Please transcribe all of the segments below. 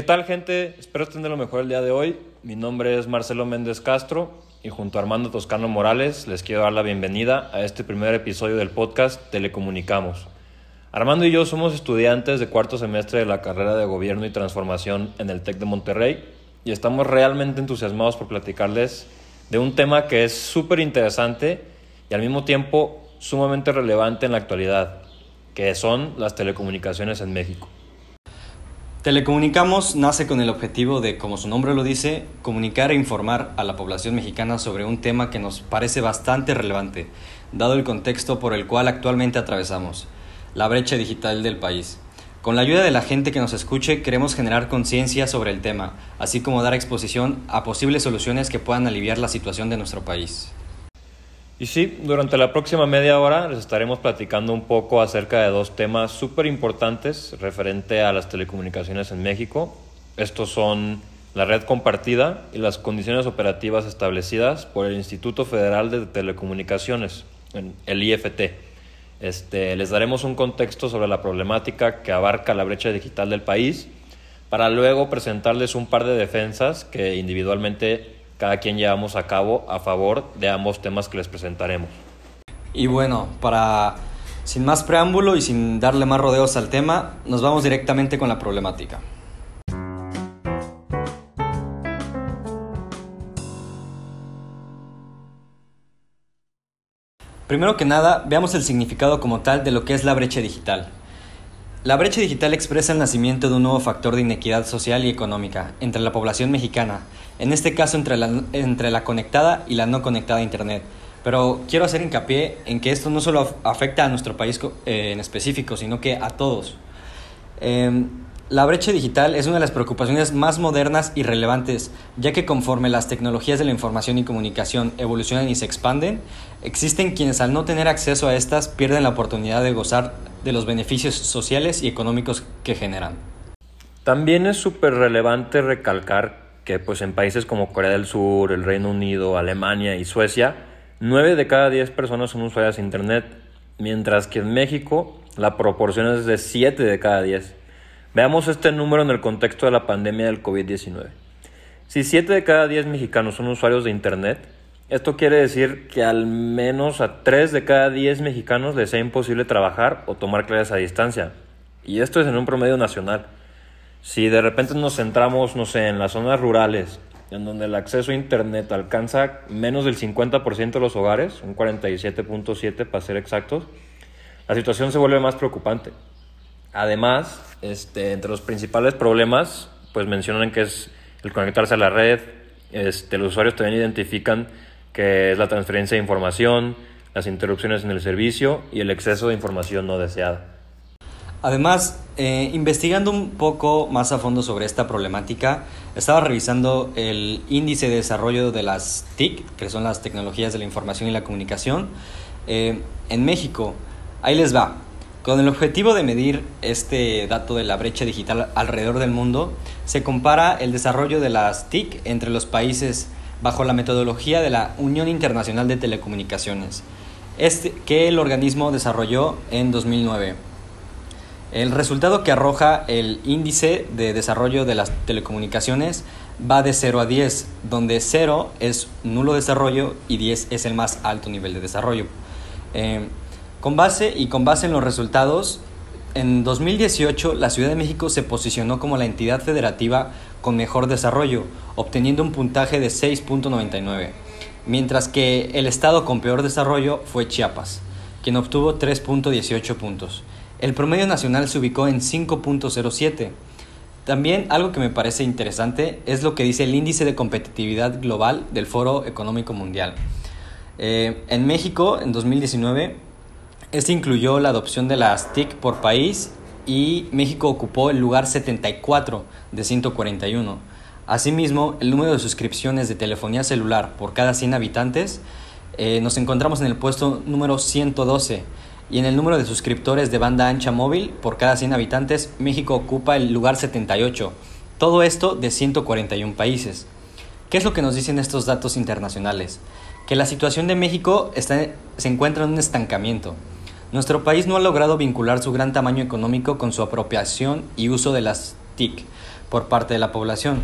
¿Qué tal gente? Espero tener lo mejor el día de hoy. Mi nombre es Marcelo Méndez Castro y junto a Armando Toscano Morales les quiero dar la bienvenida a este primer episodio del podcast Telecomunicamos. Armando y yo somos estudiantes de cuarto semestre de la carrera de Gobierno y Transformación en el TEC de Monterrey y estamos realmente entusiasmados por platicarles de un tema que es súper interesante y al mismo tiempo sumamente relevante en la actualidad, que son las telecomunicaciones en México. Telecomunicamos nace con el objetivo de, como su nombre lo dice, comunicar e informar a la población mexicana sobre un tema que nos parece bastante relevante, dado el contexto por el cual actualmente atravesamos, la brecha digital del país. Con la ayuda de la gente que nos escuche, queremos generar conciencia sobre el tema, así como dar exposición a posibles soluciones que puedan aliviar la situación de nuestro país. Y sí, durante la próxima media hora les estaremos platicando un poco acerca de dos temas súper importantes referente a las telecomunicaciones en México. Estos son la red compartida y las condiciones operativas establecidas por el Instituto Federal de Telecomunicaciones, el IFT. Este, les daremos un contexto sobre la problemática que abarca la brecha digital del país para luego presentarles un par de defensas que individualmente cada quien llevamos a cabo a favor de ambos temas que les presentaremos. Y bueno, para sin más preámbulo y sin darle más rodeos al tema, nos vamos directamente con la problemática. Primero que nada, veamos el significado como tal de lo que es la brecha digital. La brecha digital expresa el nacimiento de un nuevo factor de inequidad social y económica entre la población mexicana, en este caso entre la, entre la conectada y la no conectada a Internet. Pero quiero hacer hincapié en que esto no solo afecta a nuestro país eh, en específico, sino que a todos. Em, la brecha digital es una de las preocupaciones más modernas y relevantes, ya que conforme las tecnologías de la información y comunicación evolucionan y se expanden, existen quienes al no tener acceso a estas pierden la oportunidad de gozar de los beneficios sociales y económicos que generan. También es súper relevante recalcar que pues, en países como Corea del Sur, el Reino Unido, Alemania y Suecia, 9 de cada 10 personas son usuarias de Internet, mientras que en México la proporción es de 7 de cada 10. Veamos este número en el contexto de la pandemia del COVID-19. Si 7 de cada 10 mexicanos son usuarios de Internet, esto quiere decir que al menos a 3 de cada 10 mexicanos les sea imposible trabajar o tomar clases a distancia. Y esto es en un promedio nacional. Si de repente nos centramos, no sé, en las zonas rurales, en donde el acceso a Internet alcanza menos del 50% de los hogares, un 47.7 para ser exactos, la situación se vuelve más preocupante. Además, este, entre los principales problemas, pues mencionan que es el conectarse a la red, este, los usuarios también identifican que es la transferencia de información, las interrupciones en el servicio y el exceso de información no deseada. Además, eh, investigando un poco más a fondo sobre esta problemática, estaba revisando el índice de desarrollo de las TIC, que son las tecnologías de la información y la comunicación, eh, en México. Ahí les va. Con el objetivo de medir este dato de la brecha digital alrededor del mundo, se compara el desarrollo de las TIC entre los países bajo la metodología de la Unión Internacional de Telecomunicaciones, este, que el organismo desarrolló en 2009. El resultado que arroja el índice de desarrollo de las telecomunicaciones va de 0 a 10, donde 0 es nulo desarrollo y 10 es el más alto nivel de desarrollo. Eh, con base y con base en los resultados, en 2018 la Ciudad de México se posicionó como la entidad federativa con mejor desarrollo, obteniendo un puntaje de 6.99, mientras que el estado con peor desarrollo fue Chiapas, quien obtuvo 3.18 puntos. El promedio nacional se ubicó en 5.07. También algo que me parece interesante es lo que dice el índice de competitividad global del Foro Económico Mundial. Eh, en México, en 2019, este incluyó la adopción de las TIC por país y México ocupó el lugar 74 de 141. Asimismo, el número de suscripciones de telefonía celular por cada 100 habitantes eh, nos encontramos en el puesto número 112 y en el número de suscriptores de banda ancha móvil por cada 100 habitantes México ocupa el lugar 78. Todo esto de 141 países. ¿Qué es lo que nos dicen estos datos internacionales? Que la situación de México se encuentra en un estancamiento. Nuestro país no ha logrado vincular su gran tamaño económico con su apropiación y uso de las TIC, por parte de la población.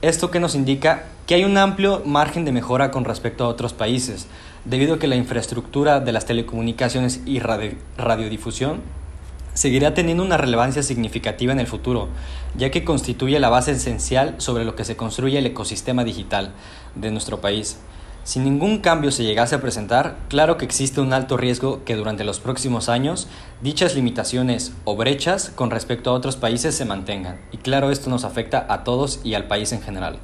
Esto que nos indica que hay un amplio margen de mejora con respecto a otros países, debido a que la infraestructura de las telecomunicaciones y radiodifusión seguirá teniendo una relevancia significativa en el futuro, ya que constituye la base esencial sobre lo que se construye el ecosistema digital de nuestro país. Si ningún cambio se llegase a presentar, claro que existe un alto riesgo que durante los próximos años dichas limitaciones o brechas con respecto a otros países se mantengan. Y claro, esto nos afecta a todos y al país en general.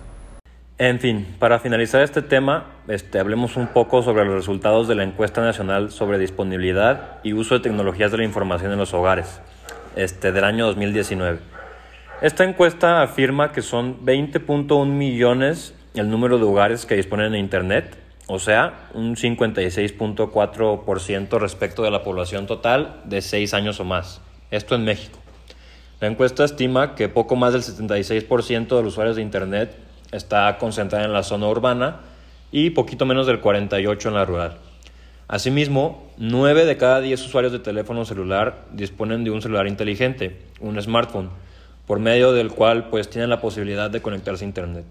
En fin, para finalizar este tema, este, hablemos un poco sobre los resultados de la encuesta nacional sobre disponibilidad y uso de tecnologías de la información en los hogares este, del año 2019. Esta encuesta afirma que son 20.1 millones el número de hogares que disponen de Internet, o sea, un 56.4% respecto de la población total de 6 años o más. Esto en México. La encuesta estima que poco más del 76% de los usuarios de Internet está concentrada en la zona urbana y poquito menos del 48% en la rural. Asimismo, 9 de cada 10 usuarios de teléfono celular disponen de un celular inteligente, un smartphone, por medio del cual pues tienen la posibilidad de conectarse a internet.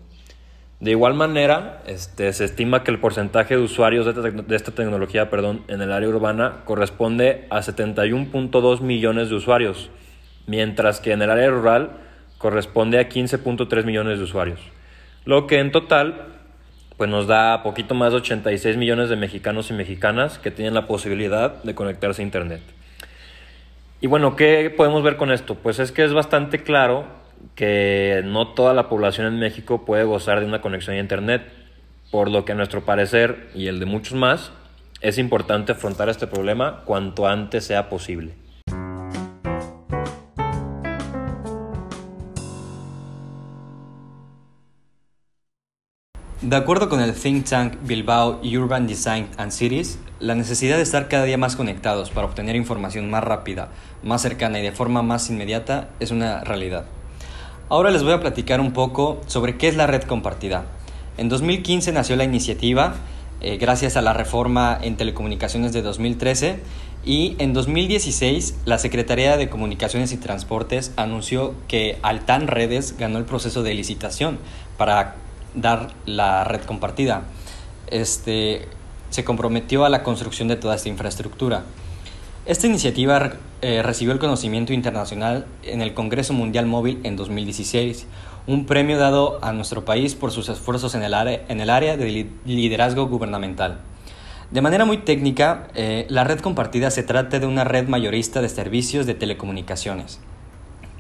De igual manera, este, se estima que el porcentaje de usuarios de, esta tecnología perdón, en el área urbana corresponde a 71.2 millones de usuarios, mientras que en el área rural corresponde a 15.3 millones de usuarios lo que en total pues nos da poquito más de 86 millones de mexicanos y mexicanas que tienen la posibilidad de conectarse a Internet. Y bueno, ¿qué podemos ver con esto? Pues es que es bastante claro que no toda la población en México puede gozar de una conexión a Internet, por lo que a nuestro parecer y el de muchos más, es importante afrontar este problema cuanto antes sea posible. De acuerdo con el think tank Bilbao Urban Design and Cities, la necesidad de estar cada día más conectados para obtener información más rápida, más cercana y de forma más inmediata es una realidad. Ahora les voy a platicar un poco sobre qué es la red compartida. En 2015 nació la iniciativa eh, gracias a la reforma en telecomunicaciones de 2013 y en 2016 la Secretaría de Comunicaciones y Transportes anunció que Altan Redes ganó el proceso de licitación para dar la red compartida. Este, se comprometió a la construcción de toda esta infraestructura. Esta iniciativa eh, recibió el conocimiento internacional en el Congreso Mundial Móvil en 2016, un premio dado a nuestro país por sus esfuerzos en el área, en el área de liderazgo gubernamental. De manera muy técnica, eh, la red compartida se trata de una red mayorista de servicios de telecomunicaciones,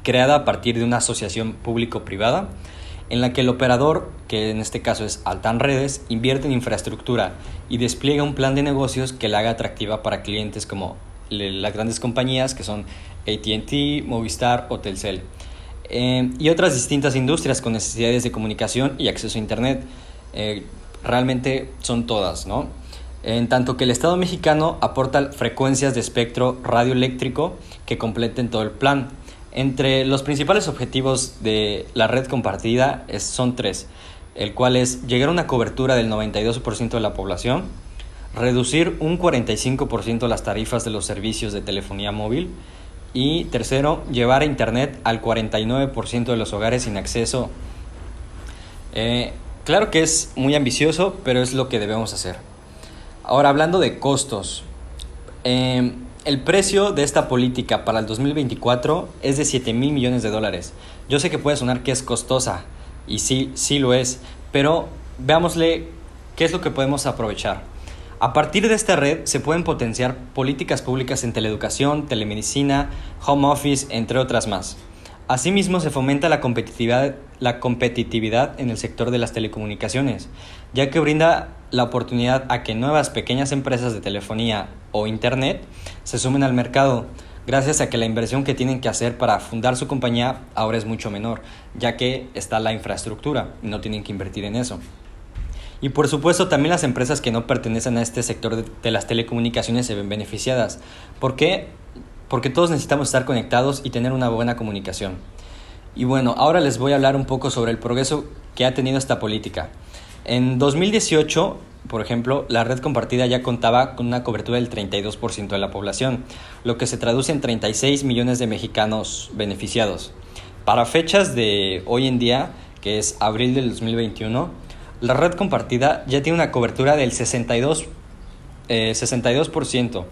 creada a partir de una asociación público-privada en la que el operador, que en este caso es Altan Redes, invierte en infraestructura y despliega un plan de negocios que la haga atractiva para clientes como las grandes compañías que son ATT, Movistar o Telcel. Eh, y otras distintas industrias con necesidades de comunicación y acceso a Internet. Eh, realmente son todas, ¿no? En tanto que el Estado mexicano aporta frecuencias de espectro radioeléctrico que completen todo el plan. Entre los principales objetivos de la red compartida son tres, el cual es llegar a una cobertura del 92% de la población, reducir un 45% las tarifas de los servicios de telefonía móvil y tercero, llevar a Internet al 49% de los hogares sin acceso. Eh, claro que es muy ambicioso, pero es lo que debemos hacer. Ahora, hablando de costos, eh, el precio de esta política para el 2024 es de 7 mil millones de dólares. Yo sé que puede sonar que es costosa, y sí, sí lo es, pero veámosle qué es lo que podemos aprovechar. A partir de esta red se pueden potenciar políticas públicas en teleeducación, telemedicina, home office, entre otras más. Asimismo, se fomenta la competitividad, la competitividad en el sector de las telecomunicaciones, ya que brinda la oportunidad a que nuevas pequeñas empresas de telefonía o Internet se sumen al mercado, gracias a que la inversión que tienen que hacer para fundar su compañía ahora es mucho menor, ya que está la infraestructura y no tienen que invertir en eso. Y por supuesto también las empresas que no pertenecen a este sector de, de las telecomunicaciones se ven beneficiadas. ¿Por qué? porque todos necesitamos estar conectados y tener una buena comunicación. Y bueno, ahora les voy a hablar un poco sobre el progreso que ha tenido esta política. En 2018, por ejemplo, la red compartida ya contaba con una cobertura del 32% de la población, lo que se traduce en 36 millones de mexicanos beneficiados. Para fechas de hoy en día, que es abril del 2021, la red compartida ya tiene una cobertura del 62, 62% eh,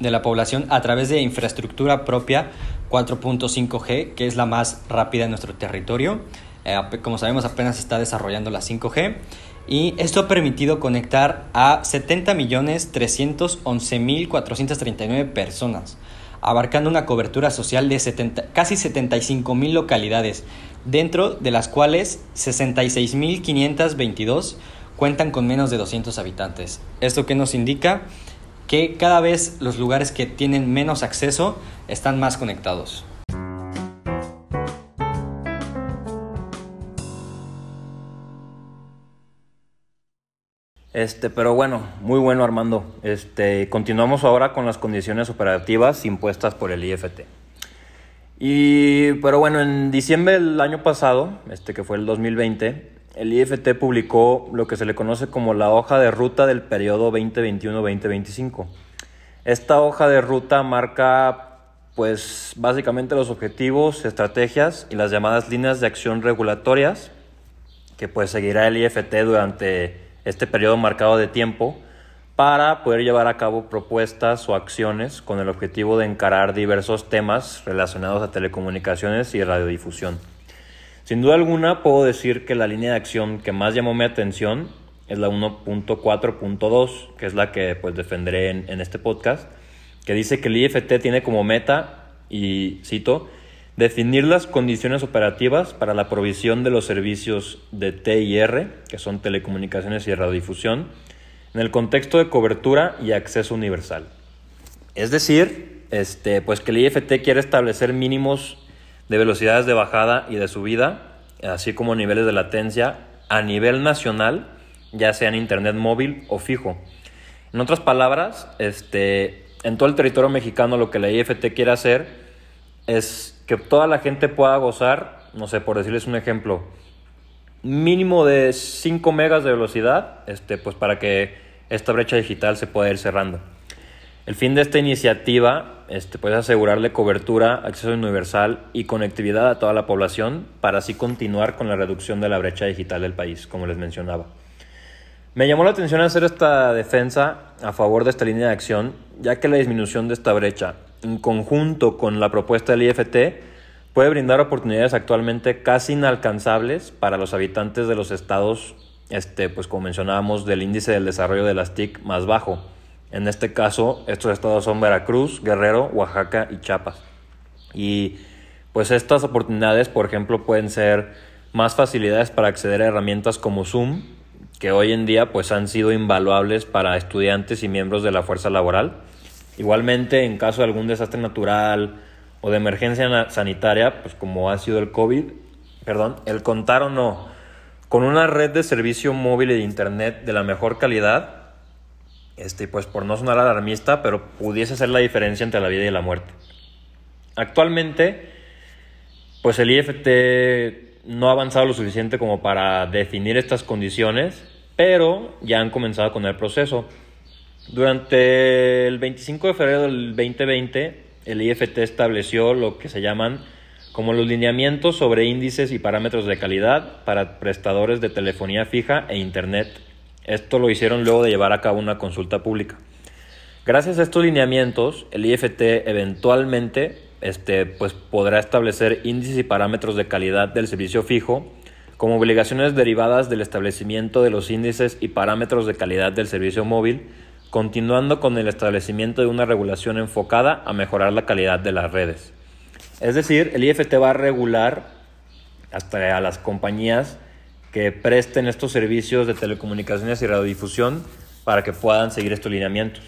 de la población a través de infraestructura propia 4.5G, que es la más rápida en nuestro territorio. Eh, como sabemos, apenas está desarrollando la 5G. Y esto ha permitido conectar a 70.311.439 personas, abarcando una cobertura social de 70, casi 75.000 localidades, dentro de las cuales 66.522 cuentan con menos de 200 habitantes. ¿Esto qué nos indica? Que cada vez los lugares que tienen menos acceso están más conectados. Este, pero bueno, muy bueno Armando. Este, continuamos ahora con las condiciones operativas impuestas por el IFT. Y, pero bueno, en diciembre del año pasado, este que fue el 2020, el IFT publicó lo que se le conoce como la hoja de ruta del periodo 2021-2025. Esta hoja de ruta marca, pues, básicamente los objetivos, estrategias y las llamadas líneas de acción regulatorias que pues seguirá el IFT durante este periodo marcado de tiempo para poder llevar a cabo propuestas o acciones con el objetivo de encarar diversos temas relacionados a telecomunicaciones y radiodifusión. Sin duda alguna puedo decir que la línea de acción que más llamó mi atención es la 1.4.2, que es la que pues defenderé en, en este podcast, que dice que el IFT tiene como meta, y cito, Definir las condiciones operativas para la provisión de los servicios de TIR, que son telecomunicaciones y radiodifusión, en el contexto de cobertura y acceso universal. Es decir, este, pues que el IFT quiere establecer mínimos de velocidades de bajada y de subida, así como niveles de latencia a nivel nacional, ya sea en Internet móvil o fijo. En otras palabras, este, en todo el territorio mexicano lo que la IFT quiere hacer es que toda la gente pueda gozar, no sé, por decirles un ejemplo, mínimo de 5 megas de velocidad, este, pues para que esta brecha digital se pueda ir cerrando. El fin de esta iniciativa este, pues asegurarle cobertura, acceso universal y conectividad a toda la población para así continuar con la reducción de la brecha digital del país, como les mencionaba. Me llamó la atención hacer esta defensa a favor de esta línea de acción, ya que la disminución de esta brecha en conjunto con la propuesta del IFT, puede brindar oportunidades actualmente casi inalcanzables para los habitantes de los estados, este, pues como mencionábamos, del índice del desarrollo de las TIC más bajo. En este caso, estos estados son Veracruz, Guerrero, Oaxaca y Chiapas. Y pues estas oportunidades, por ejemplo, pueden ser más facilidades para acceder a herramientas como Zoom, que hoy en día pues han sido invaluables para estudiantes y miembros de la fuerza laboral Igualmente, en caso de algún desastre natural o de emergencia sanitaria, pues como ha sido el COVID, perdón, el contar o no con una red de servicio móvil y de internet de la mejor calidad, este, pues por no sonar alarmista, pero pudiese ser la diferencia entre la vida y la muerte. Actualmente, pues el IFT no ha avanzado lo suficiente como para definir estas condiciones, pero ya han comenzado con el proceso. Durante el 25 de febrero del 2020, el IFT estableció lo que se llaman como los lineamientos sobre índices y parámetros de calidad para prestadores de telefonía fija e Internet. Esto lo hicieron luego de llevar a cabo una consulta pública. Gracias a estos lineamientos, el IFT eventualmente este, pues, podrá establecer índices y parámetros de calidad del servicio fijo como obligaciones derivadas del establecimiento de los índices y parámetros de calidad del servicio móvil continuando con el establecimiento de una regulación enfocada a mejorar la calidad de las redes. Es decir, el IFT va a regular hasta a las compañías que presten estos servicios de telecomunicaciones y radiodifusión para que puedan seguir estos lineamientos.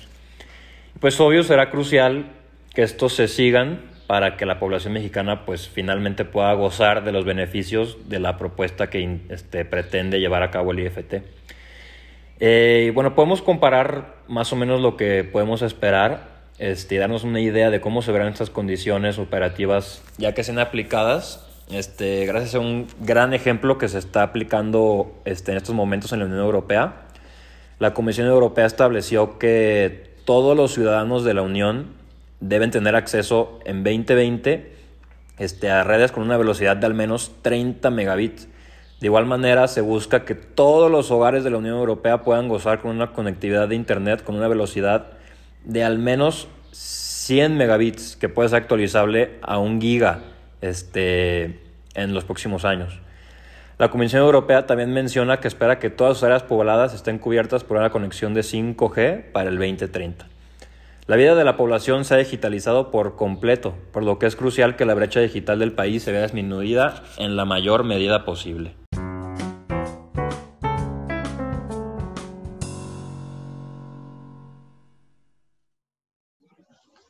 Pues obvio será crucial que estos se sigan para que la población mexicana pues finalmente pueda gozar de los beneficios de la propuesta que este, pretende llevar a cabo el IFT. Eh, bueno, podemos comparar más o menos lo que podemos esperar este, y darnos una idea de cómo se verán estas condiciones operativas ya que sean aplicadas. Este, gracias a un gran ejemplo que se está aplicando este, en estos momentos en la Unión Europea. La Comisión Europea estableció que todos los ciudadanos de la Unión deben tener acceso en 2020 este, a redes con una velocidad de al menos 30 megabits. De igual manera, se busca que todos los hogares de la Unión Europea puedan gozar con una conectividad de Internet con una velocidad de al menos 100 megabits, que puede ser actualizable a un giga este, en los próximos años. La Comisión Europea también menciona que espera que todas sus áreas pobladas estén cubiertas por una conexión de 5G para el 2030. La vida de la población se ha digitalizado por completo, por lo que es crucial que la brecha digital del país se vea disminuida en la mayor medida posible.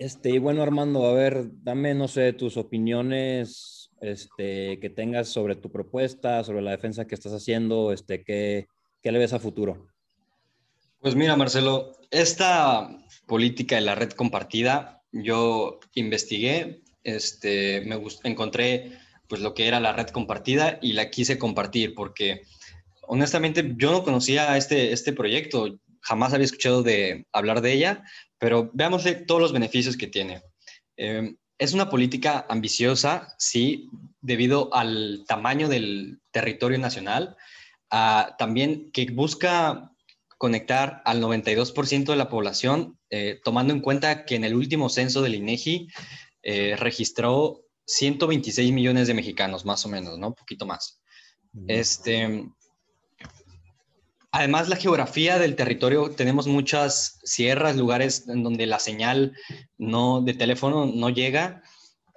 Este, y bueno, Armando, a ver, dame, no sé, tus opiniones este, que tengas sobre tu propuesta, sobre la defensa que estás haciendo, este, ¿qué, qué le ves a futuro? Pues mira, Marcelo, esta política de la red compartida, yo investigué, este, me encontré pues lo que era la red compartida y la quise compartir porque honestamente yo no conocía este, este proyecto, jamás había escuchado de hablar de ella, pero veamos todos los beneficios que tiene. Em, es una política ambiciosa, sí, debido al tamaño del territorio nacional, también que busca conectar al 92% de la población, eh, tomando en cuenta que en el último censo del INEGI eh, registró 126 millones de mexicanos, más o menos, ¿no? Un poquito más. Este, Además, la geografía del territorio, tenemos muchas sierras, lugares en donde la señal no, de teléfono no llega,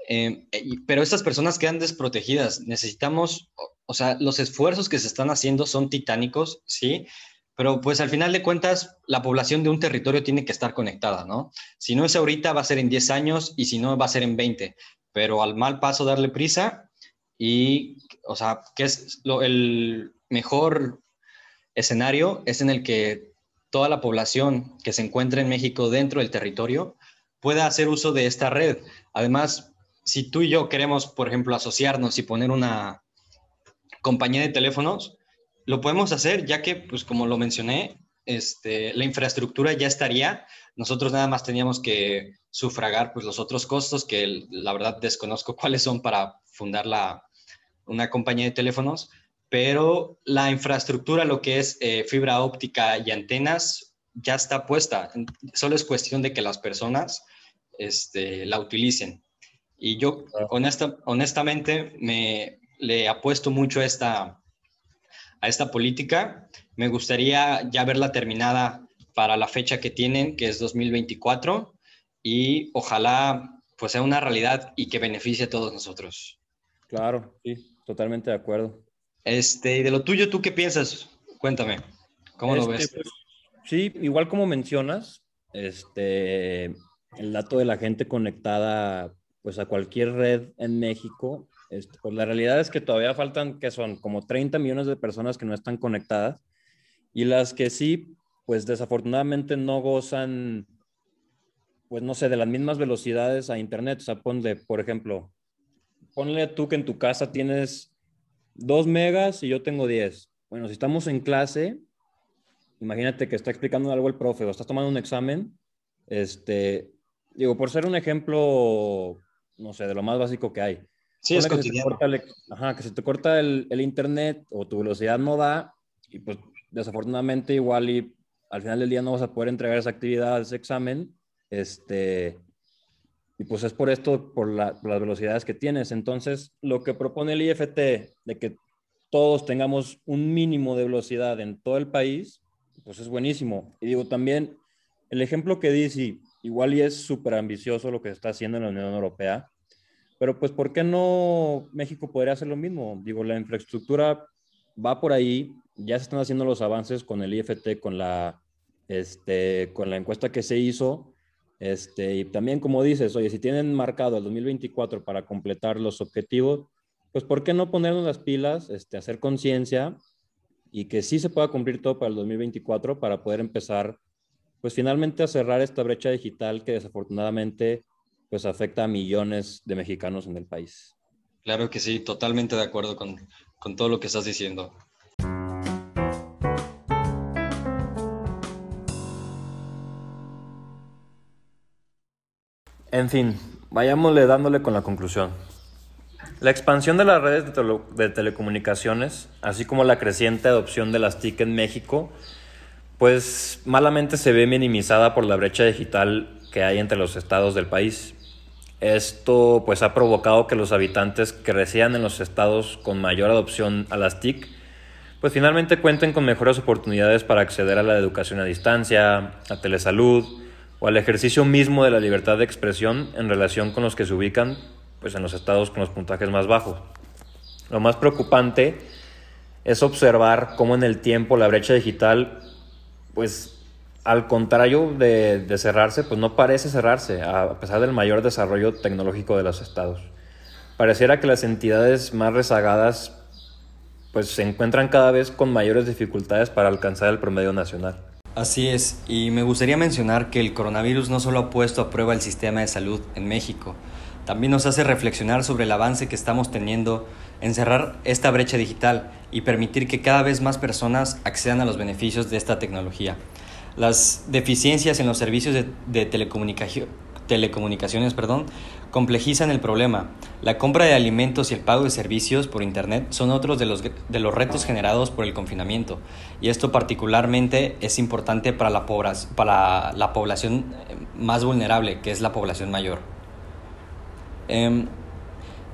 eh, pero estas personas quedan desprotegidas. Necesitamos, o sea, los esfuerzos que se están haciendo son titánicos, ¿sí? Pero pues al final de cuentas, la población de un territorio tiene que estar conectada, ¿no? Si no es ahorita, va a ser en 10 años y si no, va a ser en 20. Pero al mal paso, darle prisa y, o sea, que es lo, el mejor escenario es en el que toda la población que se encuentra en México dentro del territorio pueda hacer uso de esta red. Además, si tú y yo queremos, por ejemplo, asociarnos y poner una compañía de teléfonos, lo podemos hacer ya que, pues como lo mencioné, este, la infraestructura ya estaría. Nosotros nada más teníamos que sufragar pues, los otros costos que la verdad desconozco cuáles son para fundar la, una compañía de teléfonos, pero la infraestructura, lo que es eh, fibra óptica y antenas, ya está puesta. Solo es cuestión de que las personas este, la utilicen. Y yo honestamente me le apuesto mucho a esta, a esta política. Me gustaría ya verla terminada para la fecha que tienen, que es 2024, y ojalá pues sea una realidad y que beneficie a todos nosotros. Claro, sí, totalmente de acuerdo. Este, y de lo tuyo, ¿tú qué piensas? Cuéntame, ¿cómo lo este, ves? Pues, sí, igual como mencionas, este, el dato de la gente conectada pues a cualquier red en México, este, pues la realidad es que todavía faltan, que son como 30 millones de personas que no están conectadas y las que sí, pues desafortunadamente no gozan, pues no sé, de las mismas velocidades a Internet. O sea, ponle, por ejemplo, ponle tú que en tu casa tienes 2 megas y yo tengo 10. Bueno, si estamos en clase, imagínate que está explicando algo el profe o estás tomando un examen, este, digo, por ser un ejemplo, no sé, de lo más básico que hay. Sí, es que cotidiano. Se el, ajá, que se te corta el, el, internet o tu velocidad no da y pues desafortunadamente igual y al final del día no vas a poder entregar esa actividad, ese examen, este, y pues es por esto, por, las velocidades que tienes. Entonces, lo que propone el IFT de que todos tengamos un mínimo de velocidad en todo el país, pues es buenísimo. Y digo, también el ejemplo que dice, igual y es súper ambicioso lo que se está haciendo en la Unión Europea, pero pues ¿por qué no México podría hacer lo mismo? Digo, la infraestructura va por ahí, ya se están haciendo los avances con el IFT, con la, este, con la encuesta que se hizo, este, y también como dices, oye, si tienen marcado el 2024 para completar los objetivos, pues ¿por qué no ponernos las pilas, este, hacer conciencia y que sí se pueda cumplir todo para el 2024 para poder empezar, pues finalmente a cerrar esta brecha digital que desafortunadamente pues afecta a millones de mexicanos en el país. Claro que sí, totalmente de acuerdo con, con todo lo que estás diciendo. En fin, vayámosle dándole con la conclusión. La expansión de las redes de, telecomunicaciones, así como la creciente adopción de las TIC en México, pues malamente se ve minimizada por la brecha digital que hay entre los estados del país. Esto pues ha provocado que los habitantes que resían en los estados con mayor adopción a las TIC pues finalmente cuenten con mejores oportunidades para acceder a la educación a distancia, a telesalud o al ejercicio mismo de la libertad de expresión en relación con los que se ubican pues en los estados con los puntajes más bajos. Lo más preocupante es observar cómo en el tiempo la brecha digital pues al contrario de, cerrarse, pues no parece cerrarse, a pesar del mayor desarrollo tecnológico de los estados. Pareciera que las entidades más rezagadas pues se encuentran cada vez con mayores dificultades para alcanzar el promedio nacional. Así es, y me gustaría mencionar que el coronavirus no solo ha puesto a prueba el sistema de salud en México, también nos hace reflexionar sobre el avance que estamos teniendo en cerrar esta brecha digital y permitir que cada vez más personas accedan a los beneficios de esta tecnología. Las deficiencias en los servicios de, telecomunicaciones perdón, complejizan el problema. La compra de alimentos y el pago de servicios por Internet son otros de los, de los retos generados por el confinamiento. Y esto particularmente es importante para la, para la población eh, más vulnerable, que es la población mayor. Em,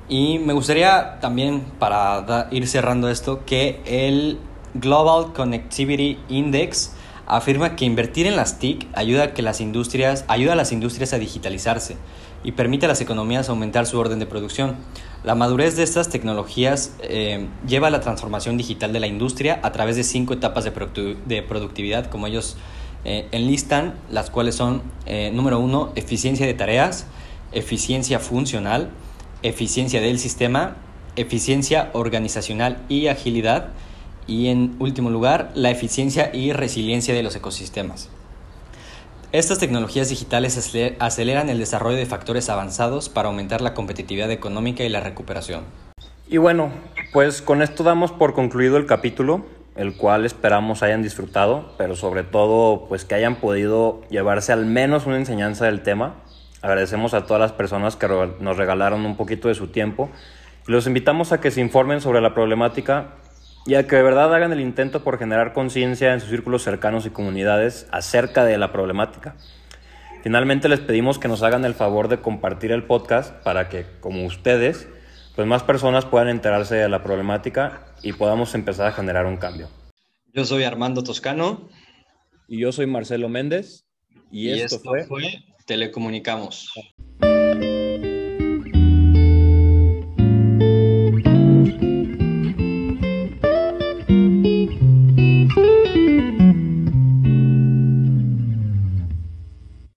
y me gustaría también, para ir cerrando esto, que el Global Connectivity Index afirma que invertir en las TIC ayuda a, que las industrias, ayuda a las industrias a digitalizarse y permite a las economías aumentar su orden de producción. La madurez de estas tecnologías eh, lleva a la transformación digital de la industria a través de cinco etapas de, productividad, como ellos eh, enlistan, las cuales son, eh, número uno, eficiencia de tareas, eficiencia funcional, eficiencia del sistema, eficiencia organizacional y agilidad, y en último lugar, la eficiencia y resiliencia de los ecosistemas. Estas tecnologías digitales aceleran el desarrollo de factores avanzados para aumentar la competitividad económica y la recuperación. Y bueno, pues con esto damos por concluido el capítulo, el cual esperamos hayan disfrutado, pero sobre todo pues que hayan podido llevarse al menos una enseñanza del tema. Agradecemos a todas las personas que nos regalaron un poquito de su tiempo y los invitamos a que se informen sobre la problemática y a que de verdad hagan el intento por generar conciencia en sus círculos cercanos y comunidades acerca de la problemática. Finalmente les pedimos que nos hagan el favor de compartir el podcast para que, como ustedes, pues más personas puedan enterarse de la problemática y podamos empezar a generar un cambio. Yo soy Armando Toscano. Y yo soy Marcelo Méndez. Y, esto, fue Telecomunicamos.